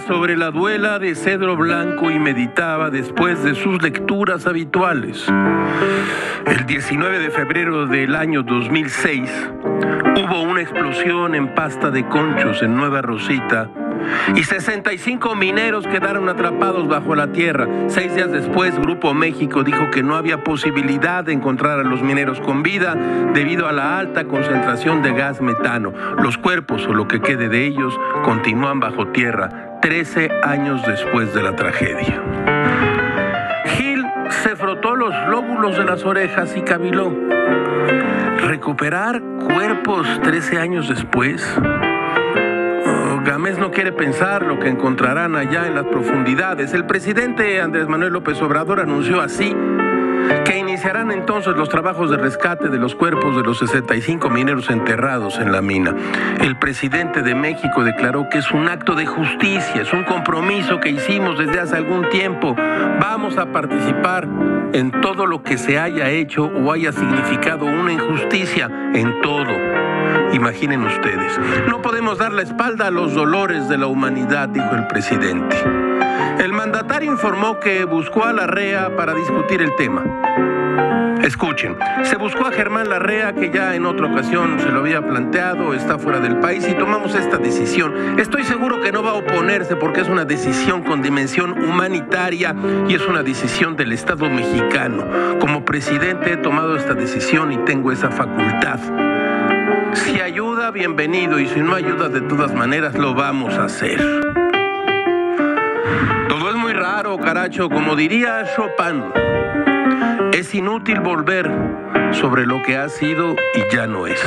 sobre la duela de cedro blanco y meditaba después de sus lecturas habituales. El 19 de febrero del año 2006 hubo una explosión en pasta de conchos en Nueva Rosita y 65 mineros quedaron atrapados bajo la tierra. Seis días después, Grupo México dijo que no había posibilidad de encontrar a los mineros con vida debido a la alta concentración de gas metano. Los cuerpos o lo que quede de ellos continúan bajo tierra 13 años después de la tragedia. Gil se frotó los lóbulos de las orejas y caviló. ¿Recuperar cuerpos 13 años después? Gamés no quiere pensar lo que encontrarán allá en las profundidades. El presidente Andrés Manuel López Obrador anunció así que iniciarán entonces los trabajos de rescate de los cuerpos de los 65 mineros enterrados en la mina. El presidente de México declaró que es un acto de justicia, es un compromiso que hicimos desde hace algún tiempo. Vamos a participar en todo lo que se haya hecho o haya significado una injusticia, en todo. Imaginen ustedes, no podemos dar la espalda a los dolores de la humanidad, dijo el presidente. El mandatario informó que buscó a Larrea para discutir el tema. Escuchen, se buscó a Germán Larrea, que ya en otra ocasión se lo había planteado, está fuera del país y tomamos esta decisión. Estoy seguro que no va a oponerse porque es una decisión con dimensión humanitaria y es una decisión del Estado mexicano. Como presidente he tomado esta decisión y tengo esa facultad. Bienvenido, y si no ayuda, de todas maneras lo vamos a hacer. Todo es muy raro, caracho, como diría Chopin. Es inútil volver sobre lo que ha sido y ya no es.